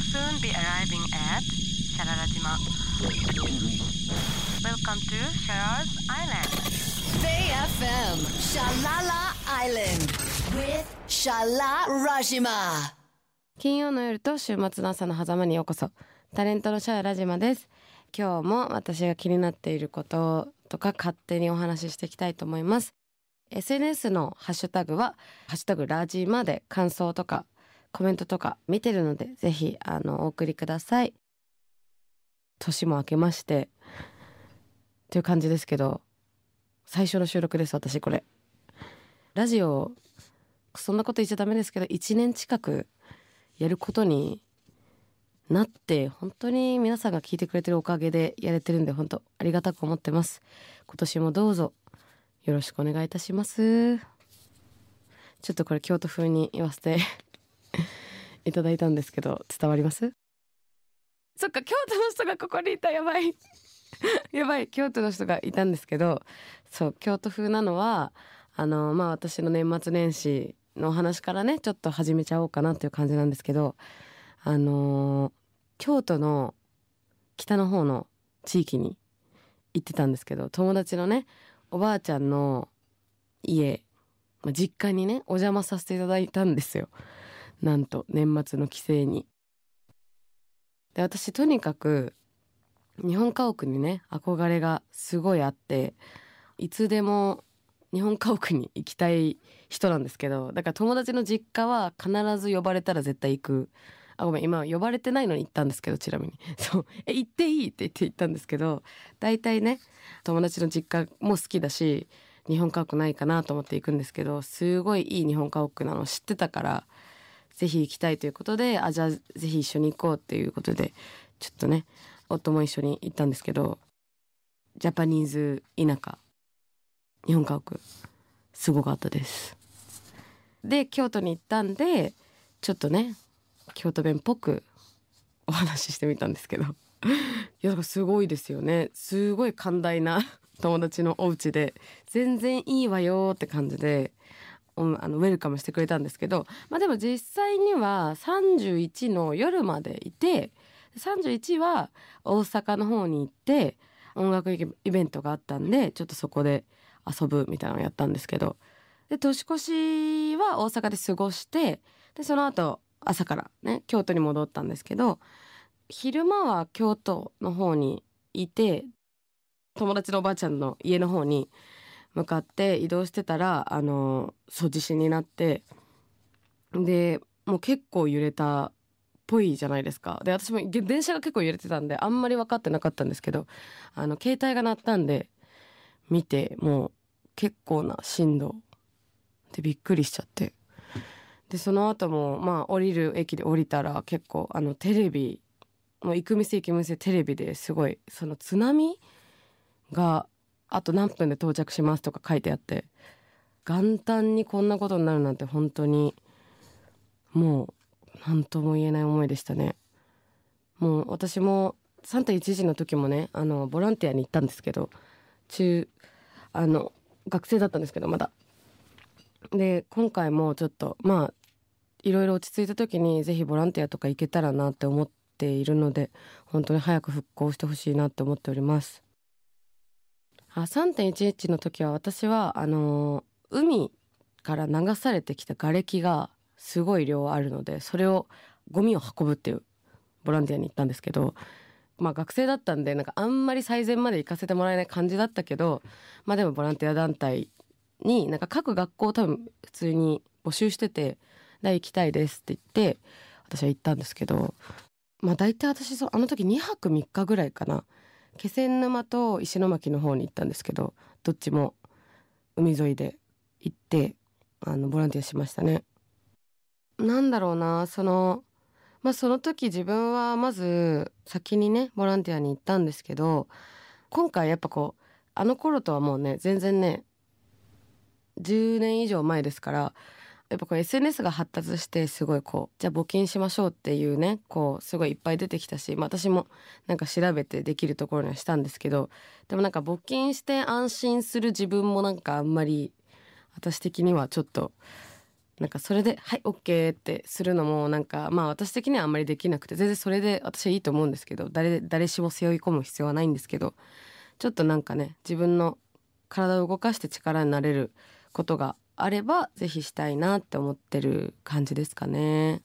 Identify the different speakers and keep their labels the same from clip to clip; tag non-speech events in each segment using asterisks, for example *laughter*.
Speaker 1: will soon be arriving at Shararajima. Welcome to Sharar's Island.
Speaker 2: Bay FM Shalala Island with Shala Rajima.
Speaker 3: 金曜の夜と週末の朝の狭間にようこそ。タレントのシャアラジマです。今日も私が気になっていることとか勝手にお話ししていきたいと思います。SNS のハッシュタグは、ハッシュタグラジマで感想とかコメントとか見てるので、ぜひ、あの、お送りください。年も明けまして、という感じですけど、最初の収録です、私これ。ラジオ、そんなこと言っちゃダメですけど、1年近くやることになって、本当に皆さんが聞いてくれてるおかげでやれてるんで、本当ありがたく思ってます。今年もどうぞよろしくお願いいたします。ちょっとこれ京都風に言わせていただいたんですけど、伝わります？そっか、京都の人がここにいた、やばい。*laughs* やばい、京都の人がいたんですけど、そう、京都風なのは、あの、まあ、私の年末年始のお話からね、ちょっと始めちゃおうかなという感じなんですけど、あの京都の北の方の地域に行ってたんですけど、友達のね、おばあちゃんの家、まあ、実家にね、お邪魔させていただいたんですよ。なんと、年末の帰省に。で、私とにかく、日本家屋にね、憧れがすごいあって、いつでも日本家屋に行きたい人なんですけど、だから友達の実家は必ず呼ばれたら絶対行く。あ、ごめん、今呼ばれてないのに行ったんですけど、ちなみに。*laughs* そう、え、行っていい？って言って行ったんですけど、大体ね、友達の実家も好きだし、日本家屋ないかなと思って行くんですけど、すごいいい日本家屋なの知ってたから、ぜひ行きたいということで、あ、じゃあぜひ一緒に行こうっていうことで、ちょっとね、夫も一緒に行ったんですけど、ジャパニーズ田舎、日本家屋、すごかったです。で、京都に行ったんで、ちょっとね、京都弁っぽくお話ししてみたんですけど。いや、すごいですよね。すごい寛大な友達のお家で、全然いいわよって感じで、あの、ウェルカムしてくれたんですけど、まあでも実際には31の夜までいて、31は大阪の方に行って、音楽イベントがあったんで、ちょっとそこで遊ぶみたいなのをやったんですけど、で、年越しは大阪で過ごして、で、その後、朝からね、京都に戻ったんですけど、昼間は京都の方にいて、友達のおばあちゃんの家の方に向かって移動してたら、あの、そう地震になって、で、もう結構揺れたっぽいじゃないですか。で、私も電車が結構揺れてたんで、あんまり分かってなかったんですけど、あの、携帯が鳴ったんで、見て、もう結構な震度でびっくりしちゃって。で、その後も、まあ、降りる駅で降りたら結構、あの、テレビ、もう行く店行く店テレビですごい、その津波が、あと何分で到着しますとか書いてあって、元旦にこんなことになるなんて本当に、もう、なんとも言えない思いでしたね。もう私も3.11の時もね、あの、ボランティアに行ったんですけど、中、あの、学生だったんですけど、まだ。で、今回もちょっと、まあ、いろいろ落ち着いた時にぜひボランティアとか行けたらなって思っているので、本当に早く復興してほしいなって思っております。あ、3.11の時は私は、あの、海から流されてきた瓦礫がすごい量あるので、それを、ゴミを運ぶっていうボランティアに行ったんですけど、まあ学生だったんで、なんかあんまり最前まで行かせてもらえない感じだったけど、まあでもボランティア団体に、なんか各学校多分普通に募集してて、行きたいですって言って、私は行ったんですけど、まあ大体私、あの時2泊3日ぐらいかな。気仙沼と石巻の方に行ったんですけど、どっちも海沿いで行って、あの、ボランティアしましたね。なんだろうな、その、まあその時自分はまず先にね、ボランティアに行ったんですけど、今回やっぱこう、あの頃とはもうね、全然ね、10年以上前ですから、やっぱこう SNS が発達してすごいこう、じゃあ募金しましょうっていうね、こう、すごいいっぱい出てきたし、まあ私もなんか調べてできるところにはしたんですけど、でもなんか募金して安心する自分もなんかあんまり、私的にはちょっと、なんかそれで「はい OK」ってするのもなんかまあ私的にはあんまりできなくて全然それで私はいいと思うんですけど誰誰しも背負い込む必要はないんですけどちょっとなんかね自分の体を動かして力になれることがあればぜひしたいなって思ってる感じですかね。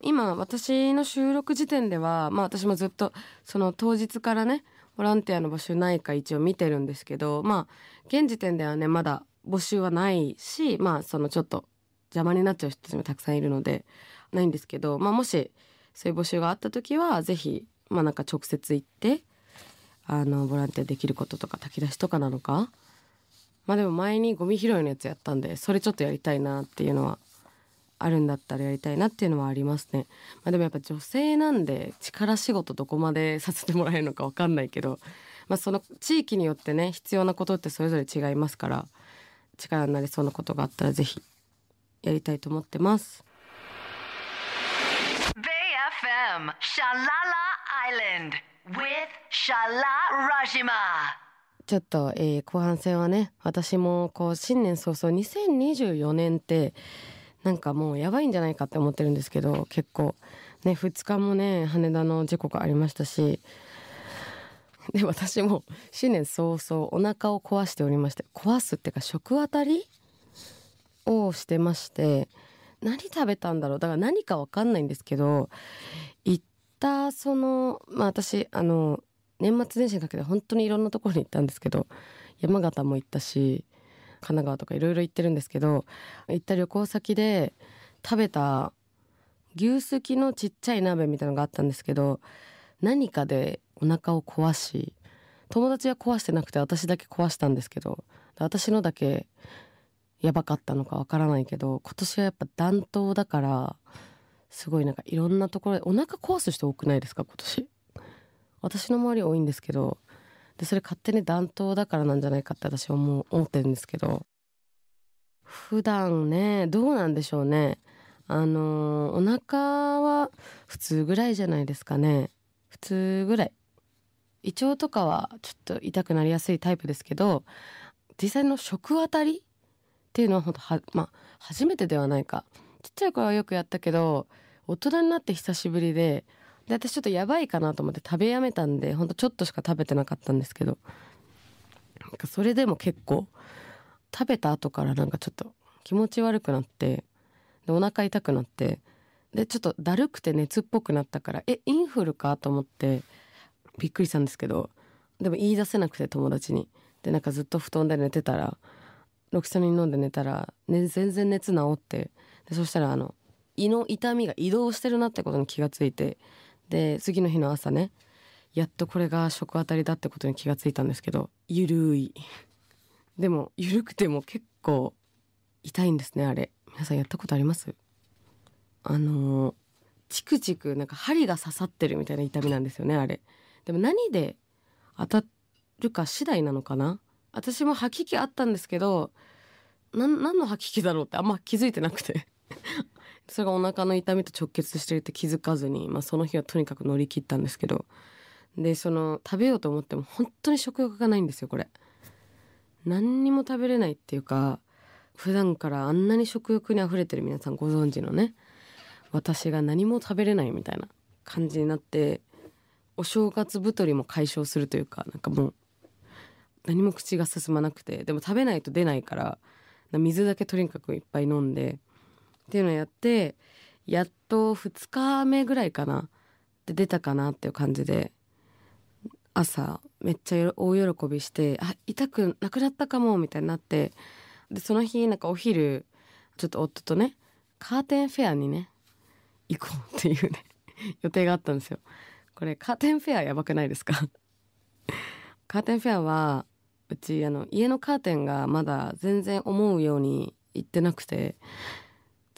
Speaker 3: 今私の収録時点ではまあ私もずっとその当日からねボランティアの募集ないか一応見てるんですけどまあ現時点ではねまだ募集はないしまあそのちょっと邪魔になっちゃう人たちもたくさんいるのでないんですけど、まあ、もしそういう募集があった時はぜひまあなんか直接行ってあのボランティアできることとか炊き出しとかなのかまあでも前にゴミ拾いのやつやったんでそれちょっとやりたいなっていうのはあるんだったらやりたいなっていうのはありますね。まあ、でもやっぱ女性なんで力仕事どこまでさせてもらえるのか分かんないけど、まあ、その地域によってね必要なことってそれぞれ違いますから力になりそうなことがあったらぜひやりたいと思ってます。
Speaker 2: Bay FM, Shalala Island with Shala Rajima.
Speaker 3: ちょっと、えー後半戦はね私もこう新年早々2024年ってなんかもうやばいんじゃないかって思ってるんですけど結構ね2日もね羽田の事故がありましたしで私も新年早々お腹を壊しておりまして壊すっていうか食当たりをしてまして何食べたんだろう？だから何かわかんないんですけど行ったそのまあ私あの年末年始にかけて本当にいろんなところに行ったんですけど山形も行ったし神奈川とかいろいろ行ってるんですけど行った旅行先で食べた牛すきのちっちゃい鍋みたいなのがあったんですけど何かでお腹を壊し友達は壊してなくて私だけ壊したんですけど私のだけやばかったのかわからないけど今年はやっぱ暖冬だからすごいなんかいろんなところでお腹壊す人多くないですか今年？私の周り多いんですけどでそれ勝手に暖冬だからなんじゃないかって私はもう思ってるんですけど普段ねどうなんでしょうね。あのお腹は普通ぐらいじゃないですかね。普通ぐらい。胃腸とかはちょっと痛くなりやすいタイプですけど実際の食当たりっていうのは本当はまあ初めてではないか。ちっちゃい頃はよくやったけど大人になって久しぶりでで私ちょっとやばいかなと思って食べやめたんでほんとちょっとしか食べてなかったんですけど。なんかそれでも結構食べた後からなんかちょっと気持ち悪くなってでお腹痛くなってでちょっとだるくて熱っぽくなったからえインフルかと思ってびっくりしたんですけどでも言い出せなくて友達に。でなんかずっと布団で寝てたらロキソニン飲んで寝たら、ね、全然熱治ってでそしたらあの胃の痛みが移動してるなってことに気がついてで次の日の朝ねやっとこれが食当たりだってことに気がついたんですけどゆるい。でもゆるくても結構痛いんですねあれ。皆さんやったことあります？あのーチクチクなんか針が刺さってるみたいな痛みなんですよねあれ。でも何で当たるか次第なのかな？私も吐き気あったんですけどな何の吐き気だろうってあんま気づいてなくて。*laughs* それがお腹の痛みと直結してるって気づかずに、まあ、その日はとにかく乗り切ったんですけど。でその食べようと思っても本当に食欲がないんですよこれ。何にも食べれないっていうか普段からあんなに食欲にあふれてる皆さんご存知のね私が何も食べれないみたいな感じになってお正月太りも解消するというかなんかもう何も口が進まなくてでも食べないと出ないから水だけとにかくいっぱい飲んでっていうのをやってやっと2日目ぐらいかなで出たかなっていう感じで朝めっちゃ大喜びしてあ痛くなくなったかもみたいになってでその日なんかお昼ちょっと夫とねカーテンフェアにね行こうっていうね *laughs* 予定があったんですよ。これカーテンフェアやばくないですか？*laughs* カーテンフェアはうちあの家のカーテンがまだ全然思うようにいってなくて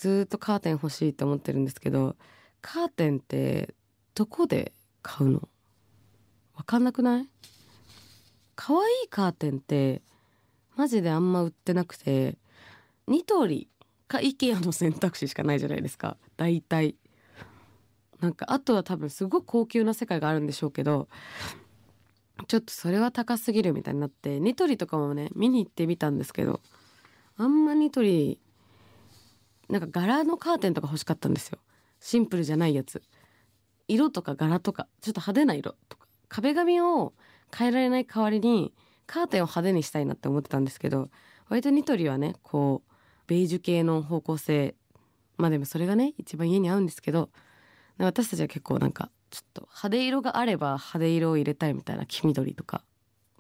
Speaker 3: ずっとカーテン欲しいと思ってるんですけどカーテンってどこで買うの？わかんなくない？可愛いカーテンってマジであんま売ってなくてニトリか IKEA の選択肢しかないじゃないですか。大体。なんかあとは多分すごく高級な世界があるんでしょうけどちょっとそれは高すぎるみたいになってニトリとかもね見に行ってみたんですけどあんまニトリなんか柄のカーテンとか欲しかったんですよ。シンプルじゃないやつ。色とか柄とかちょっと派手な色とか。壁紙を変えられない代わりにカーテンを派手にしたいなって思ってたんですけど割とニトリはねこうベージュ系の方向性まあでもそれがね一番家に合うんですけど私たちは結構なんかちょっと派手色があれば派手色を入れたいみたいな黄緑とか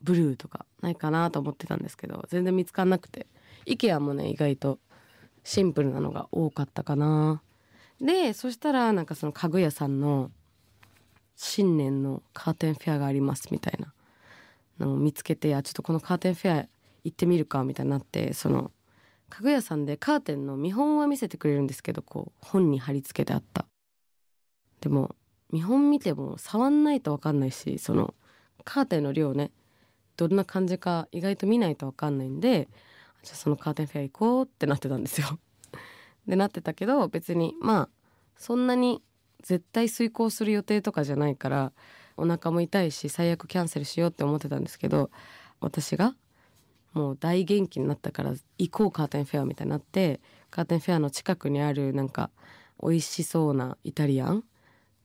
Speaker 3: ブルーとかないかなと思ってたんですけど全然見つかんなくて。IKEA もね意外とシンプルなのが多かったかな。でそしたらなんかその家具屋さんの新年のカーテンフェアがありますみたいなのを見つけてあちょっとこのカーテンフェア行ってみるかみたいになってその家具屋さんでカーテンの見本は見せてくれるんですけどこう本に貼り付けてあった。でも見本見ても触んないと分かんないしそのカーテンの量ねどんな感じか意外と見ないと分かんないんでじゃあそのカーテンフェア行こうってなってたんですよ。*laughs* でなってたけど別にまあそんなに絶対遂行する予定とかじゃないからお腹も痛いし最悪キャンセルしようって思ってたんですけど私がもう大元気になったから行こうカーテンフェアみたいになってカーテンフェアの近くにあるなんか美味しそうなイタリアン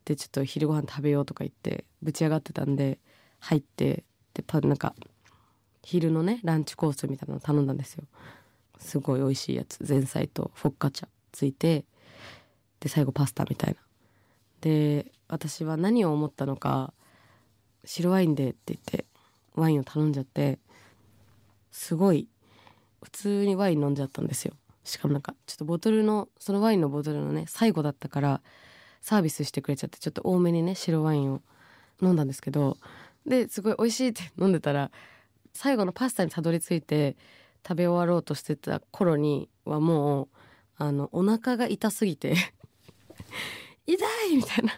Speaker 3: でちょっと昼ご飯食べようとか言ってぶち上がってたんで入ってでパなんか昼のねランチコースみたいなの頼んだんですよ。すごい美味しいやつ。前菜とフォッカチャついてで最後パスタみたいな。で私は何を思ったのか白ワインでって言ってワインを頼んじゃってすごい普通にワイン飲んじゃったんですよ。しかもなんかちょっとボトルのそのワインのボトルのね最後だったからサービスしてくれちゃってちょっと多めにね白ワインを飲んだんですけどですごい美味しいって飲んでたら最後のパスタにたどり着いて食べ終わろうとしてた頃にはもうあのお腹が痛すぎて *laughs* 痛いみたいな。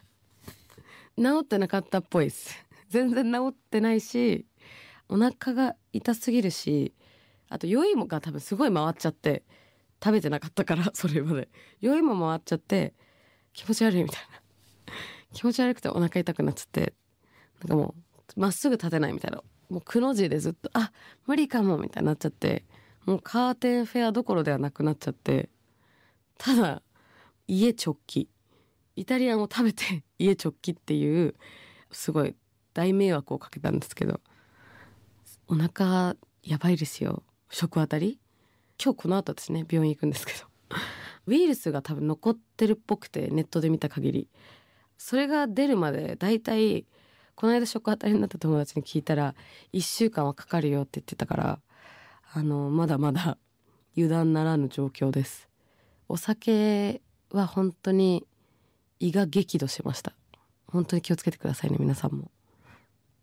Speaker 3: 治ってなかったっぽいです。全然治ってないしお腹が痛すぎるしあと酔いもが多分すごい回っちゃって食べてなかったから *laughs* それまで。酔いも回っちゃって気持ち悪いみたいな。気持ち悪くてお腹痛くなっちゃってなんかもうまっすぐ立てないみたいな。もうくの字でずっとあ無理かもみたいになっちゃってもうカーテンフェアどころではなくなっちゃってただ家直帰。イタリアンを食べて *laughs* 家直帰っていうすごい大迷惑をかけたんですけどお腹やばいですよ。食あたり。今日この後私ね病院行くんですけど。ウイルスが多分残ってるっぽくてネットで見た限り。それが出るまでだいたいこの間食当たりになった友達に聞いたら1週間はかかるよって言ってたからあのまだまだ油断ならぬ状況です。お酒は本当に胃が激怒しました。本当に気をつけてくださいね皆さんも。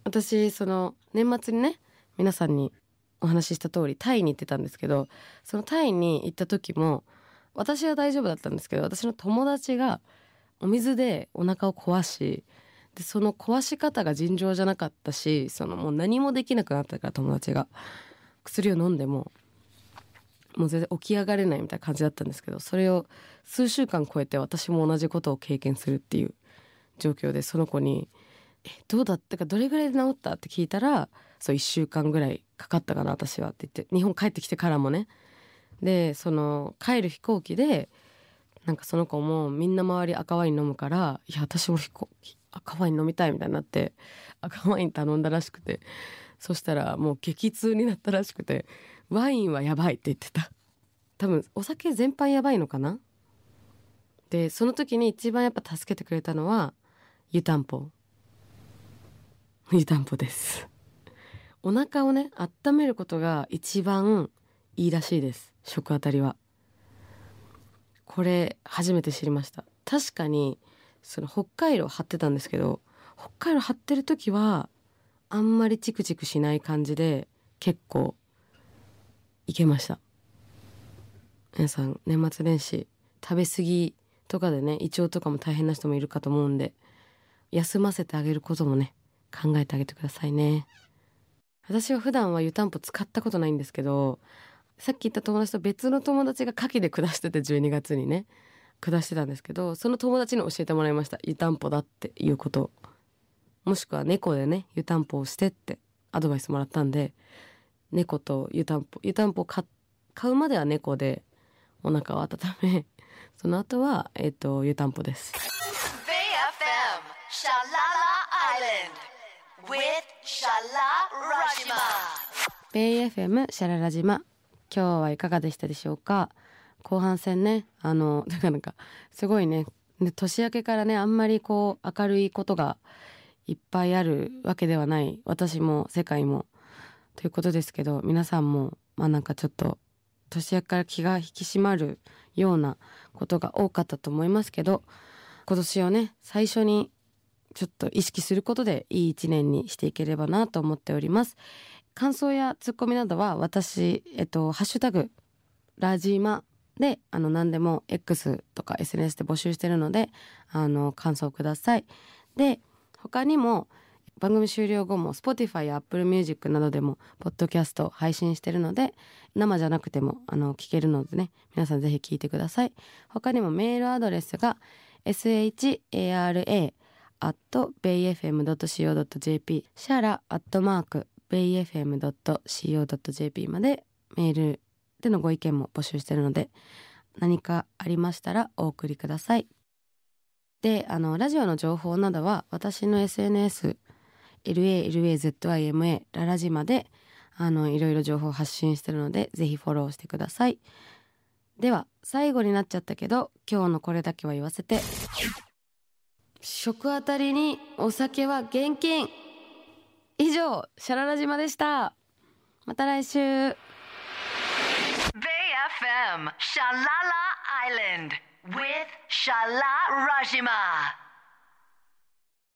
Speaker 3: 私その年末にね皆さんにお話しした通りタイに行ってたんですけどそのタイに行った時も私は大丈夫だったんですけど私の友達がお水でお腹を壊しでその壊し方が尋常じゃなかったしそのもう何もできなくなったから友達が。薬を飲んでももう全然起き上がれないみたいな感じだったんですけどそれを数週間超えて私も同じことを経験するっていう状況でその子に「えどうだったかどれぐらいで治った?」って聞いたら「そう1週間ぐらいかかったかな私は」って言って日本帰ってきてからもね。でその帰る飛行機でなんかその子もみんな周り赤ワイン飲むから「いや私も飛行機赤ワイン飲みたいみたいになって赤ワイン頼んだらしくて。そしたらもう激痛になったらしくてワインはやばいって言ってた。多分お酒全般やばいのかな？でその時に一番やっぱ助けてくれたのは湯たんぽ。湯たんぽです。お腹をね温めることが一番いいらしいです。食あたりは。これ初めて知りました。確かにその北海道張ってたんですけど北海道張ってる時はあんまりチクチクしない感じで結構いけました。皆さん年末年始食べ過ぎとかでね胃腸とかも大変な人もいるかと思うんで休ませてあげることもね考えてあげてくださいね。私は普段は湯たんぽ使ったことないんですけどさっき言った友達と別の友達が牡蠣で下してて12月にね。下してたんですけどその友達に教えてもらいました。湯たんぽだっていうこと。もしくは猫でね湯たんぽをしてってアドバイスもらったんで猫と湯たんぽ。湯たんぽ買うまでは猫でお腹を温めその後はえっ、と湯たんぽです。
Speaker 2: Bay FM Shalala Island with Shala Rajima.
Speaker 3: ベイ FM シャララ島今日はいかがでしたでしょうか？後半戦ねあの *laughs* だかなかすごいね。年明けからねあんまりこう明るいことがいっぱいあるわけではない。私も世界も。ということですけど皆さんもまあなんかちょっと年明けから気が引き締まるようなことが多かったと思いますけど今年をね最初にちょっと意識することでいい一年にしていければなと思っております。感想やツッコミなどは私えっとハッシュタグラジマであの何でも X とか SNS で募集してるのであの感想ください。で他にも番組終了後も Spotify や Apple Music などでもポッドキャスト配信してるので生じゃなくてもあの聞けるのでね皆さんぜひ聞いてください。他にもメールアドレスが shara at bayfm.co.jp シャラアットマーク bayfm.co.jp までメールでのご意見も募集してるので何かありましたらお送りください。であのラジオの情報などは私の SNS LALAZIMA ララジマであのいろいろ情報を発信してるのでぜひフォローしてください。では最後になっちゃったけど今日のこれだけは言わせて。食あたりにお酒は現金以上シャララ島でした。また来週。
Speaker 2: FM Shalala Island with Shala Rajima.